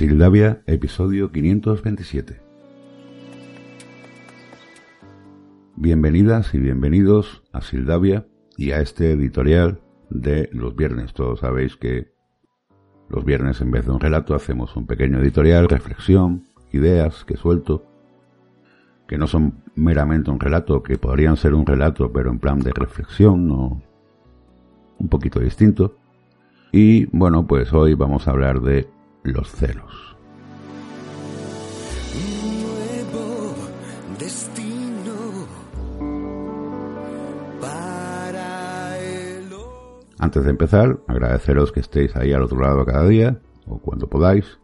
Sildavia, episodio 527. Bienvenidas y bienvenidos a Sildavia y a este editorial de los viernes. Todos sabéis que los viernes en vez de un relato hacemos un pequeño editorial, reflexión, ideas que suelto, que no son meramente un relato, que podrían ser un relato pero en plan de reflexión, un poquito distinto. Y bueno, pues hoy vamos a hablar de los celos. nuevo destino para el Antes de empezar, agradeceros que estéis ahí al otro lado cada día, o cuando podáis,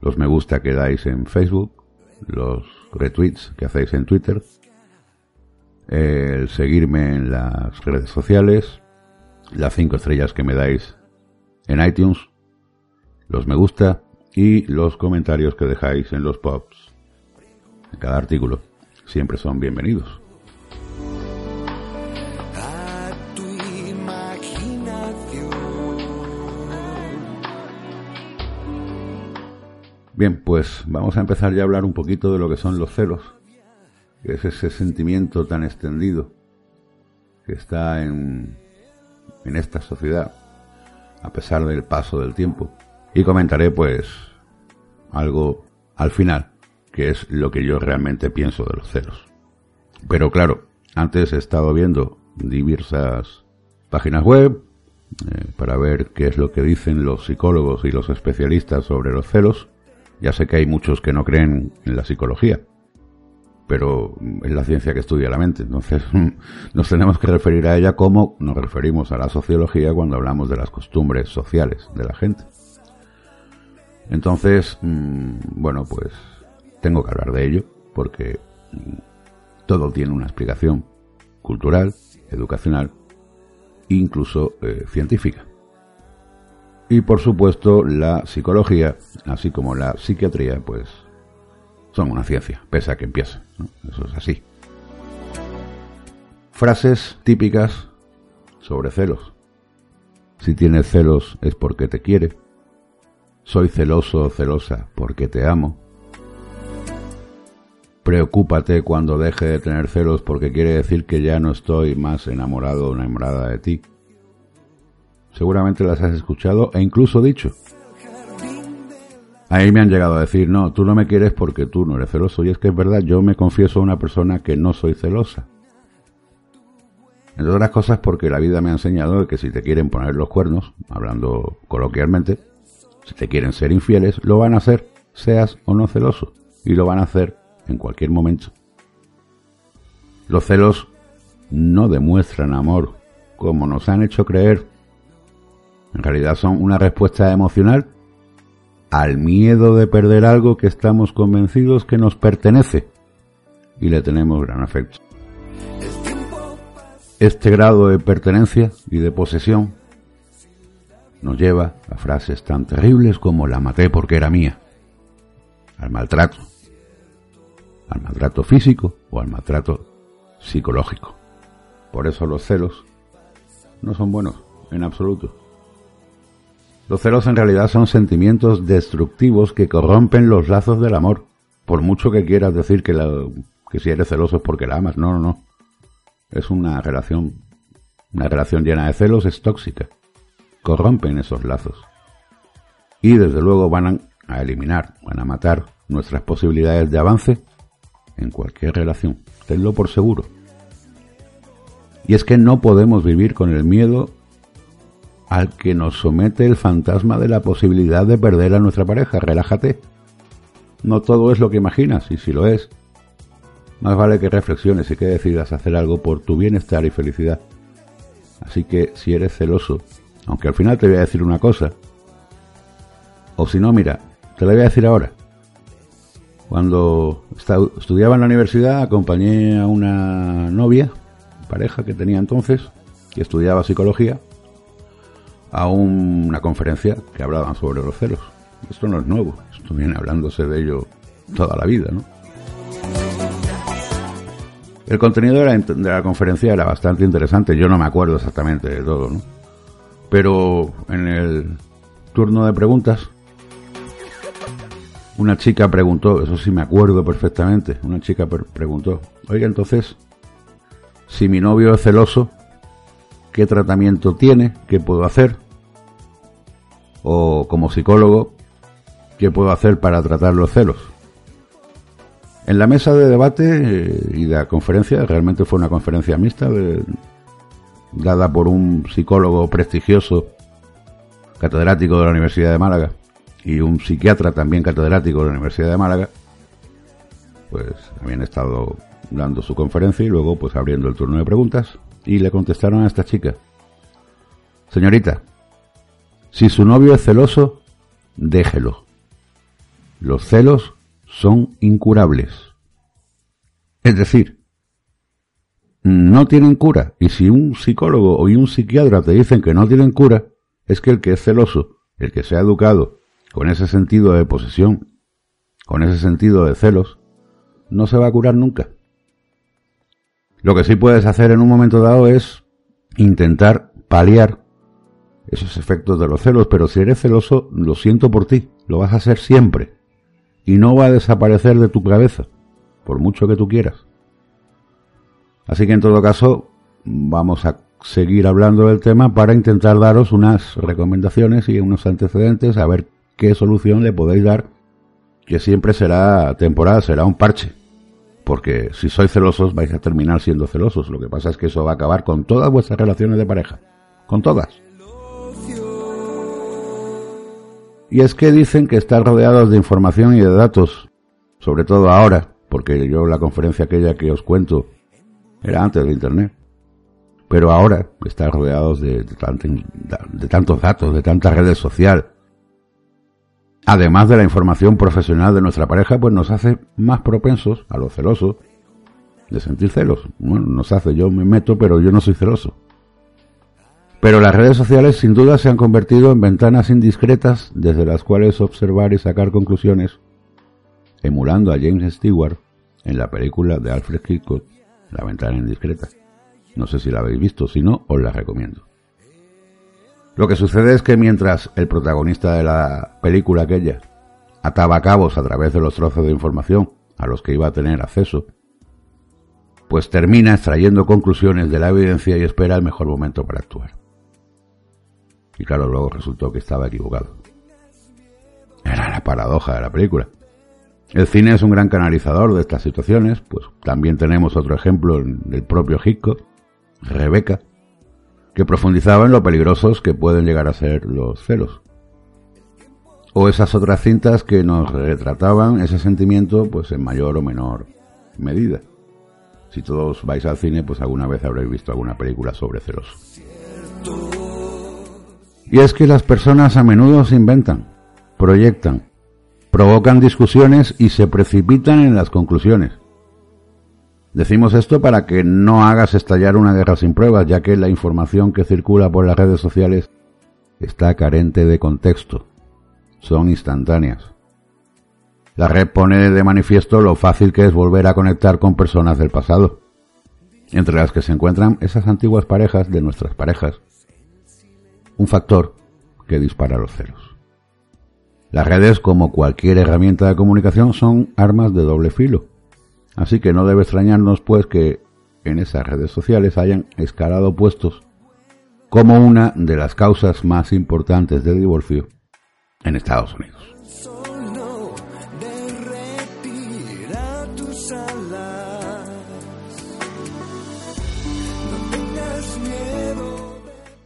los me gusta que dais en Facebook, los retweets que hacéis en Twitter, el seguirme en las redes sociales, las cinco estrellas que me dais en iTunes, los me gusta y los comentarios que dejáis en los pops. En cada artículo siempre son bienvenidos. Bien, pues vamos a empezar ya a hablar un poquito de lo que son los celos, que es ese sentimiento tan extendido que está en, en esta sociedad a pesar del paso del tiempo. Y comentaré pues algo al final, que es lo que yo realmente pienso de los celos. Pero claro, antes he estado viendo diversas páginas web eh, para ver qué es lo que dicen los psicólogos y los especialistas sobre los celos. Ya sé que hay muchos que no creen en la psicología, pero es la ciencia que estudia la mente. Entonces nos tenemos que referir a ella como nos referimos a la sociología cuando hablamos de las costumbres sociales de la gente. Entonces, mm, bueno, pues tengo que hablar de ello porque mm, todo tiene una explicación cultural, educacional, incluso eh, científica. Y por supuesto la psicología, así como la psiquiatría, pues son una ciencia, pese a que empiece. ¿no? Eso es así. Frases típicas sobre celos. Si tienes celos es porque te quiere. Soy celoso o celosa porque te amo. Preocúpate cuando deje de tener celos porque quiere decir que ya no estoy más enamorado o enamorada de ti. Seguramente las has escuchado e incluso dicho. Ahí me han llegado a decir, no, tú no me quieres porque tú no eres celoso. Y es que es verdad, yo me confieso a una persona que no soy celosa. Entre otras cosas porque la vida me ha enseñado que si te quieren poner los cuernos, hablando coloquialmente, si te quieren ser infieles, lo van a hacer, seas o no celoso. Y lo van a hacer en cualquier momento. Los celos no demuestran amor, como nos han hecho creer. En realidad son una respuesta emocional al miedo de perder algo que estamos convencidos que nos pertenece y le tenemos gran afecto. Este grado de pertenencia y de posesión nos lleva a frases tan terribles como la maté porque era mía, al maltrato, al maltrato físico o al maltrato psicológico. Por eso los celos no son buenos en absoluto. Los celos en realidad son sentimientos destructivos que corrompen los lazos del amor. Por mucho que quieras decir que, si eres celoso es porque la amas. No, no, no. Es una relación, una relación llena de celos es tóxica. Corrompen esos lazos. Y desde luego van a eliminar, van a matar nuestras posibilidades de avance en cualquier relación. Tenlo por seguro. Y es que no podemos vivir con el miedo al que nos somete el fantasma de la posibilidad de perder a nuestra pareja. Relájate. No todo es lo que imaginas, y si lo es, más vale que reflexiones y que decidas hacer algo por tu bienestar y felicidad. Así que si eres celoso, aunque al final te voy a decir una cosa, o si no, mira, te la voy a decir ahora. Cuando estudiaba en la universidad, acompañé a una novia, pareja que tenía entonces, que estudiaba psicología, a una conferencia que hablaban sobre los celos. Esto no es nuevo, esto viene hablándose de ello toda la vida, ¿no? El contenido de la, de la, conferencia era bastante interesante, yo no me acuerdo exactamente de todo, ¿no? Pero en el turno de preguntas una chica preguntó, eso sí me acuerdo perfectamente, una chica preguntó, oiga, entonces, si mi novio es celoso, ¿qué tratamiento tiene? ¿Qué puedo hacer? O como psicólogo, ¿qué puedo hacer para tratar los celos? En la mesa de debate eh, y de la conferencia, realmente fue una conferencia mixta dada por un psicólogo prestigioso, catedrático de la Universidad de Málaga, y un psiquiatra también catedrático de la Universidad de Málaga, pues habían estado dando su conferencia y luego pues abriendo el turno de preguntas y le contestaron a esta chica, señorita, si su novio es celoso, déjelo. Los celos son incurables. Es decir, no tienen cura. Y si un psicólogo o un psiquiatra te dicen que no tienen cura, es que el que es celoso, el que se ha educado con ese sentido de posesión, con ese sentido de celos, no se va a curar nunca. Lo que sí puedes hacer en un momento dado es intentar paliar esos efectos de los celos, pero si eres celoso, lo siento por ti, lo vas a hacer siempre y no va a desaparecer de tu cabeza, por mucho que tú quieras. Así que en todo caso, vamos a seguir hablando del tema para intentar daros unas recomendaciones y unos antecedentes a ver qué solución le podéis dar, que siempre será temporal, será un parche. Porque si sois celosos vais a terminar siendo celosos. Lo que pasa es que eso va a acabar con todas vuestras relaciones de pareja. Con todas. Y es que dicen que están rodeados de información y de datos, sobre todo ahora, porque yo la conferencia aquella que os cuento era antes de Internet. Pero ahora están rodeados de, de, tantos datos, de tantas redes sociales. Además de la información profesional de nuestra pareja, pues nos hace más propensos a los celosos de sentir celos. Bueno, nos hace, yo me meto, pero yo no soy celoso. Pero las redes sociales sin duda se han convertido en ventanas indiscretas desde las cuales observar y sacar conclusiones, emulando a James Stewart en la película de Alfred Hitchcock, La ventana indiscreta. No sé si la habéis visto, si no, os la recomiendo. Lo que sucede es que mientras el protagonista de la película aquella ataba cabos a través de los trozos de información a los que iba a tener acceso, pues termina extrayendo conclusiones de la evidencia y espera el mejor momento para actuar. Y claro, luego resultó que estaba equivocado. Era la paradoja de la película. El cine es un gran canalizador de estas situaciones, pues también tenemos otro ejemplo del propio Hitchcock, Rebeca, que profundizaba en lo peligrosos que pueden llegar a ser los celos. O esas otras cintas que nos retrataban ese sentimiento pues en mayor o menor medida. Si todos vais al cine, pues alguna vez habréis visto alguna película sobre celos. Y es que las personas a menudo se inventan, proyectan, provocan discusiones y se precipitan en las conclusiones. Decimos esto para que no hagas estallar una guerra sin pruebas, ya que la información que circula por las redes sociales está carente de contexto. Son instantáneas. La red pone de manifiesto lo fácil que es volver a conectar con personas del pasado, entre las que se encuentran esas antiguas parejas de nuestras parejas, un factor que dispara los celos. Las redes, como cualquier herramienta de comunicación, son armas de doble filo. Así que no debe extrañarnos, pues, que en esas redes sociales hayan escalado puestos como una de las causas más importantes del divorcio en Estados Unidos.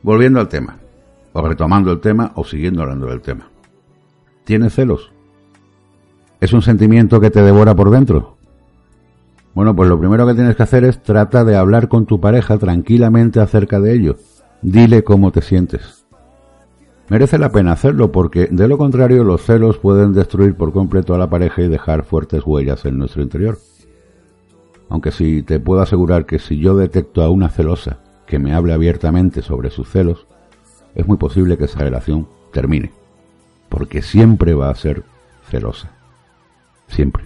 Volviendo al tema o retomando el tema o siguiendo hablando del tema. ¿Tienes celos? ¿Es un sentimiento que te devora por dentro? Bueno, pues lo primero que tienes que hacer es trata de hablar con tu pareja tranquilamente acerca de ello. Dile cómo te sientes. Merece la pena hacerlo porque de lo contrario los celos pueden destruir por completo a la pareja y dejar fuertes huellas en nuestro interior. Aunque si te puedo asegurar que si yo detecto a una celosa que me hable abiertamente sobre sus celos, es muy posible que esa relación termine, porque siempre va a ser celosa, siempre.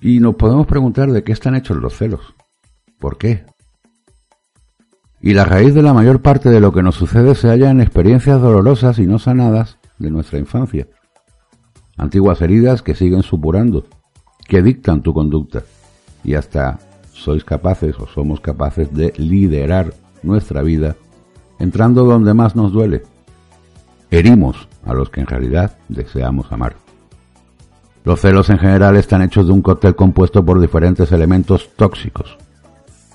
Y nos podemos preguntar de qué están hechos los celos, por qué. Y la raíz de la mayor parte de lo que nos sucede se halla en experiencias dolorosas y no sanadas de nuestra infancia. Antiguas heridas que siguen supurando, que dictan tu conducta. Y hasta sois capaces o somos capaces de liderar nuestra vida entrando donde más nos duele. Herimos a los que en realidad deseamos amar. Los celos en general están hechos de un cóctel compuesto por diferentes elementos tóxicos,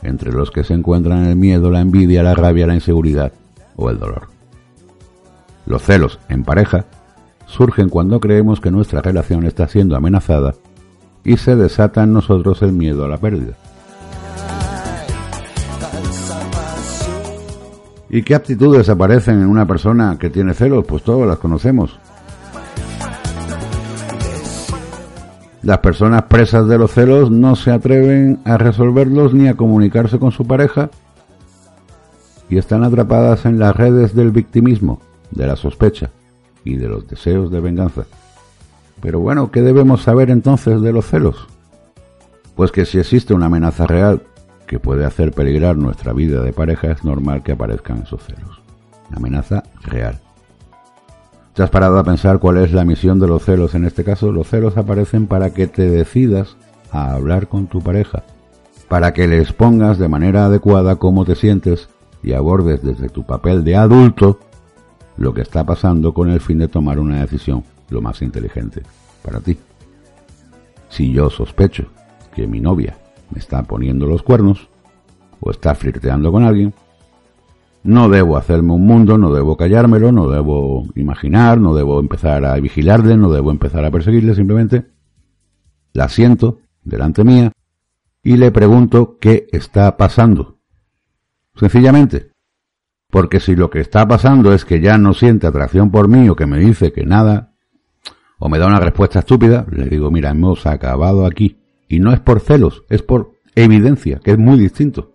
entre los que se encuentran el miedo, la envidia, la rabia, la inseguridad o el dolor. Los celos en pareja surgen cuando creemos que nuestra relación está siendo amenazada y se desata en nosotros el miedo a la pérdida. ¿Y qué aptitudes aparecen en una persona que tiene celos? Pues todas las conocemos. Las personas presas de los celos no se atreven a resolverlos ni a comunicarse con su pareja y están atrapadas en las redes del victimismo, de la sospecha y de los deseos de venganza. Pero bueno, ¿qué debemos saber entonces de los celos? Pues que si existe una amenaza real que puede hacer peligrar nuestra vida de pareja, es normal que aparezcan esos celos. Amenaza real. ¿Te has parado a pensar cuál es la misión de los celos en este caso? Los celos aparecen para que te decidas a hablar con tu pareja, para que le expongas de manera adecuada cómo te sientes y abordes desde tu papel de adulto lo que está pasando con el fin de tomar una decisión lo más inteligente para ti. Si yo sospecho que mi novia está poniendo los cuernos o está flirteando con alguien, no debo hacerme un mundo, no debo callármelo, no debo imaginar, no debo empezar a vigilarle, no debo empezar a perseguirle, simplemente la siento delante mía y le pregunto qué está pasando. Sencillamente, porque si lo que está pasando es que ya no siente atracción por mí o que me dice que nada, o me da una respuesta estúpida, le digo, mira, hemos acabado aquí. Y no es por celos, es por evidencia, que es muy distinto.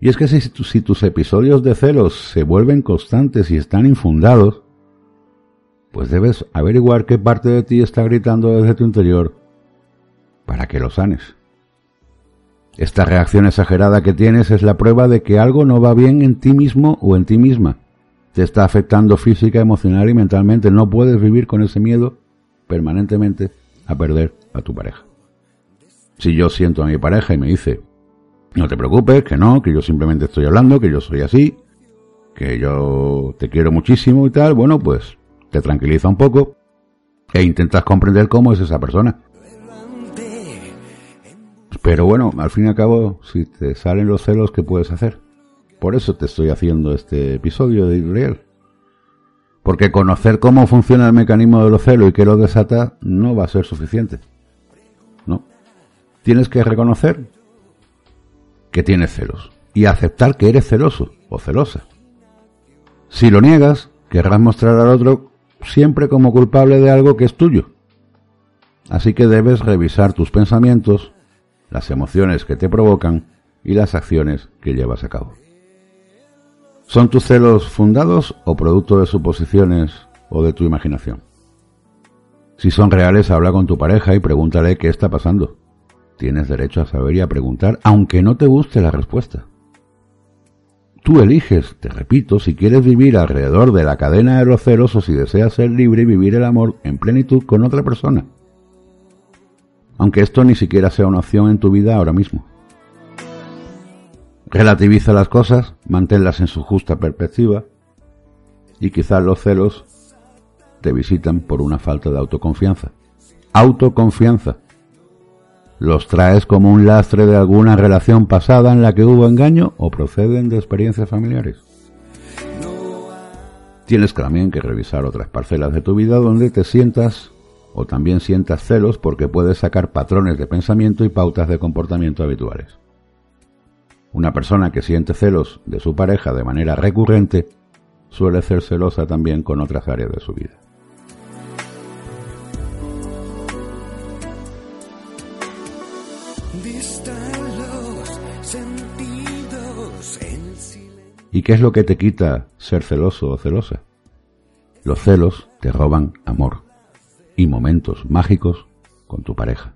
Y es que si, tus episodios de celos se vuelven constantes y están infundados, pues debes averiguar qué parte de ti está gritando desde tu interior para que lo sanes. Esta reacción exagerada que tienes es la prueba de que algo no va bien en ti mismo o en ti misma. Te está afectando física, emocional y mentalmente. No puedes vivir con ese miedo permanentemente a perder a tu pareja. Si yo siento a mi pareja y me dice, no te preocupes, que no, que yo simplemente estoy hablando, que yo soy así, que yo te quiero muchísimo y tal, bueno, pues te tranquiliza un poco e intentas comprender cómo es esa persona. Pero bueno, al fin y al cabo, si te salen los celos, ¿qué puedes hacer? Por eso te estoy haciendo este episodio de Israel. Porque conocer cómo funciona el mecanismo de los celos y qué lo desata no va a ser suficiente. No. Tienes que reconocer que tienes celos y aceptar que eres celoso o celosa. Si lo niegas, querrás mostrar al otro siempre como culpable de algo que es tuyo. Así que debes revisar tus pensamientos, las emociones que te provocan y las acciones que llevas a cabo. ¿Son tus celos fundados o producto de suposiciones o de tu imaginación? Si son reales, habla con tu pareja y pregúntale qué está pasando. Tienes derecho a saber y a preguntar, aunque no te guste la respuesta. Tú eliges, te repito, si quieres vivir alrededor de la cadena de los celos o si deseas ser libre y vivir el amor en plenitud con otra persona. Aunque esto ni siquiera sea una opción en tu vida ahora mismo. Relativiza las cosas, manténlas en su justa perspectiva y quizás los celos te visitan por una falta de autoconfianza. Autoconfianza. Los traes como un lastre de alguna relación pasada en la que hubo engaño o proceden de experiencias familiares. Tienes también que revisar otras parcelas de tu vida donde te sientas o también sientas celos porque puedes sacar patrones de pensamiento y pautas de comportamiento habituales. Una persona que siente celos de su pareja de manera recurrente suele ser celosa también con otras áreas de su vida. ¿Y qué es lo que te quita ser celoso o celosa? Los celos te roban amor y momentos mágicos con tu pareja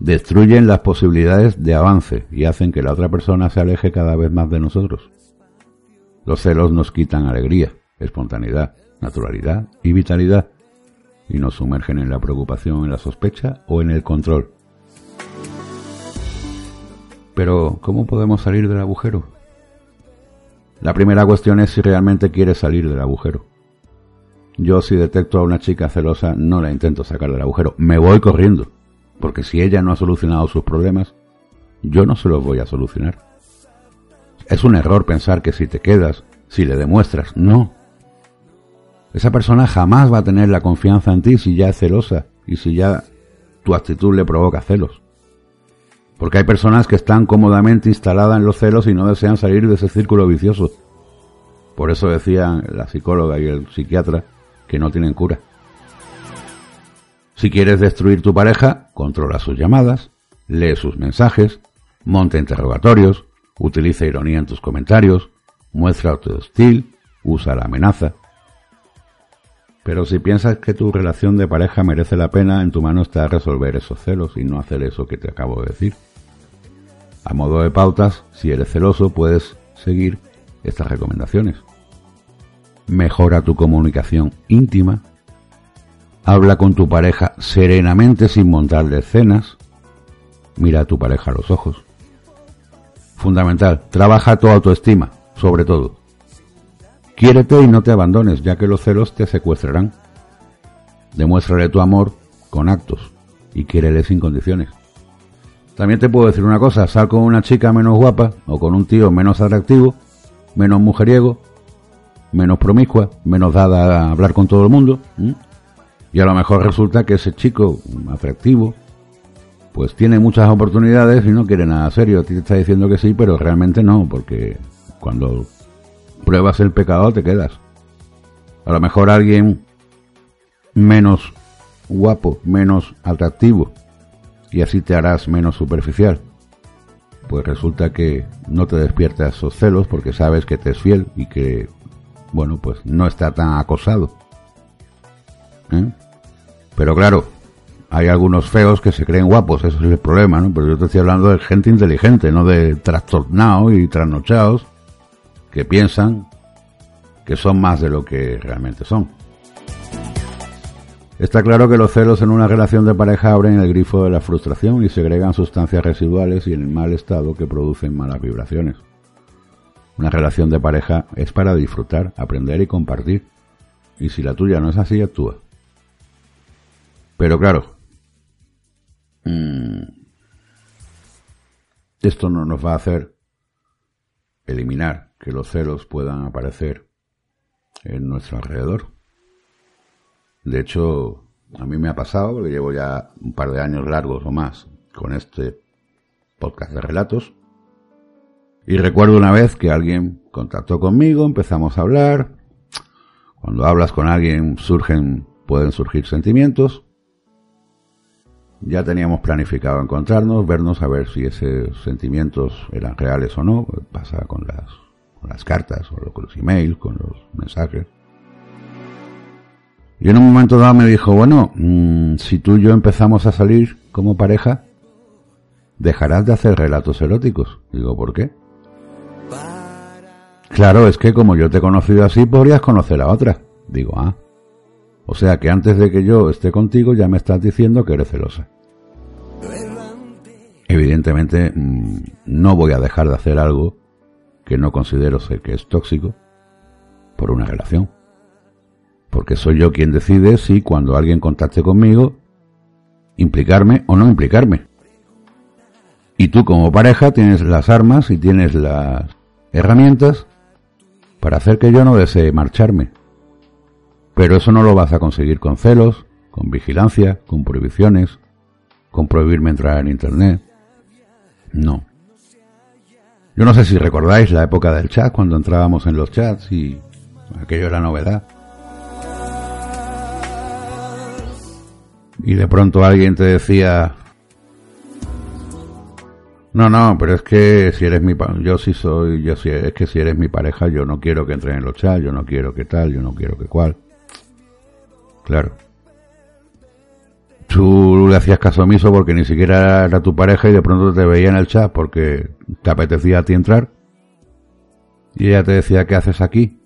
destruyen las posibilidades de avance y hacen que la otra persona se aleje cada vez más de nosotros. Los celos nos quitan alegría, espontaneidad naturalidad y vitalidad y nos sumergen en la preocupación, en la sospecha o en el control. Pero, ¿cómo podemos salir del agujero? La primera cuestión es si realmente quieres salir del agujero. Yo si detecto a una chica celosa no la intento sacar del agujero, me voy corriendo, porque si ella no ha solucionado sus problemas, yo no se los voy a solucionar. Es un error pensar que si te quedas, si le demuestras, no. Esa persona jamás va a tener la confianza en ti si ya es celosa y si ya tu actitud le provoca celos. Porque hay personas que están cómodamente instaladas en los celos y no desean salir de ese círculo vicioso. Por eso decían la psicóloga y el psiquiatra que no tienen cura. Si quieres destruir tu pareja, controla sus llamadas, lee sus mensajes, monta interrogatorios, utiliza ironía en tus comentarios, muestra hostil, usa la amenaza. Pero si piensas que tu relación de pareja merece la pena, en tu mano está resolver esos celos y no hacer eso que te acabo de decir. A modo de pautas, si eres celoso, puedes seguir estas recomendaciones. Mejora tu comunicación íntima. Habla con tu pareja serenamente sin montarle escenas. Mira a tu pareja a los ojos. Fundamental, trabaja tu autoestima, sobre todo. Quiérete y no te abandones, ya que los celos te secuestrarán. Demuéstrale tu amor con actos y quiérele sin condiciones. También te puedo decir una cosa, sal con una chica menos guapa o con un tío menos atractivo, menos mujeriego, menos promiscua, menos dada a hablar con todo el mundo. Y a lo mejor resulta que ese chico atractivo, pues tiene muchas oportunidades y no quiere nada serio. A ti te está diciendo que sí, pero realmente no, porque cuando pruebas el pecado te quedas. A lo mejor alguien menos guapo, menos atractivo, y así te harás menos superficial. Pues resulta que no te despiertas esos celos porque sabes que te es fiel y que, bueno, pues no está tan acosado. ¿Eh? Pero claro, hay algunos feos que se creen guapos, eso es el problema, ¿no? Pero yo te estoy hablando de gente inteligente, no de trastornados y trasnochados que piensan que son más de lo que realmente son. Está claro que los celos en una relación de pareja abren el grifo de la frustración y segregan sustancias residuales y en el mal estado que producen malas vibraciones. Una relación de pareja es para disfrutar, aprender y compartir. Y si la tuya no es así, actúa. Pero claro, mmm, esto no nos va a hacer eliminar que los celos puedan aparecer en nuestro alrededor. De hecho, a mí me ha pasado, porque llevo ya un par de años largos o más con este podcast de relatos. Y recuerdo una vez que alguien contactó conmigo, empezamos a hablar. Cuando hablas con alguien surgen, pueden surgir sentimientos. Ya teníamos planificado encontrarnos, vernos a ver si esos sentimientos eran reales o no. Pasa con las, con las cartas, o con los emails, con los mensajes. Y en un momento dado me dijo, bueno, mmm, si tú y yo empezamos a salir como pareja, dejarás de hacer relatos eróticos. Digo, ¿por qué? Claro, es que como yo te he conocido así, podrías conocer a otra. Digo, ah. O sea que antes de que yo esté contigo ya me estás diciendo que eres celosa. Evidentemente mmm, no voy a dejar de hacer algo que no considero que es tóxico por una relación porque soy yo quien decide si cuando alguien contacte conmigo, implicarme o no implicarme. Y tú como pareja tienes las armas y tienes las herramientas para hacer que yo no desee marcharme. Pero eso no lo vas a conseguir con celos, con vigilancia, con prohibiciones, con prohibirme entrar en Internet. No. Yo no sé si recordáis la época del chat, cuando entrábamos en los chats y aquello era novedad. Y de pronto alguien te decía no, no, pero es que si eres mi yo sí soy, yo sí, es que si eres mi pareja, yo no quiero que entren en los chats, yo no quiero que tal, yo no quiero que cual. Claro. Tú le hacías caso omiso porque ni siquiera era tu pareja y de pronto te veía en el chat porque te apetecía a ti entrar. Y ella te decía, ¿qué haces aquí?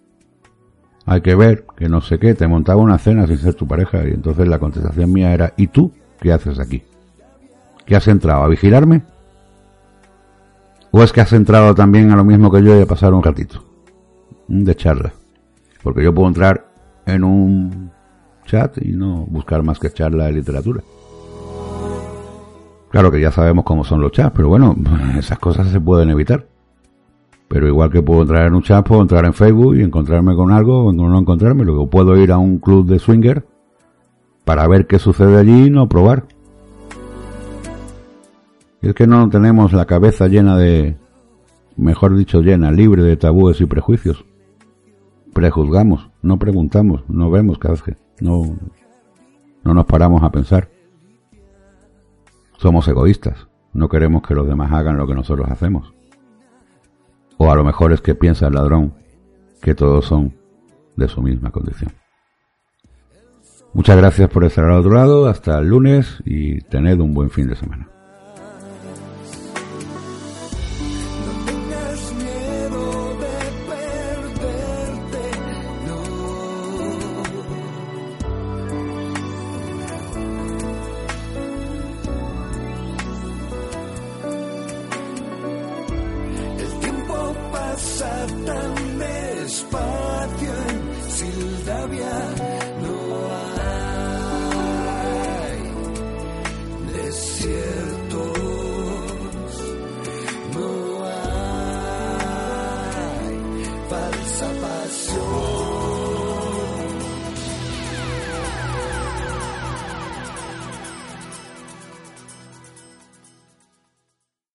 Hay que ver, que no sé qué, te montaba una cena sin ser tu pareja y entonces la contestación mía era, ¿y tú qué haces aquí? ¿Qué has entrado? ¿A vigilarme? ¿O es que has entrado también a lo mismo que yo y a pasar un ratito? De charla. Porque yo puedo entrar en un chat y no buscar más que charla de literatura. Claro que ya sabemos cómo son los chats, pero bueno, esas cosas se pueden evitar. Pero igual que puedo entrar en un chat, puedo entrar en Facebook y encontrarme con algo o no encontrarme. Luego puedo ir a un club de swinger para ver qué sucede allí y no probar. Y es que no tenemos la cabeza llena de, mejor dicho, llena, libre de tabúes y prejuicios. Prejuzgamos, no preguntamos, no vemos cada vez que no, no nos paramos a pensar. Somos egoístas, no queremos que los demás hagan lo que nosotros hacemos. O a lo mejor es que piensa el ladrón que todos son de su misma condición. Muchas gracias por estar al otro lado, hasta el lunes y tened un buen fin de semana.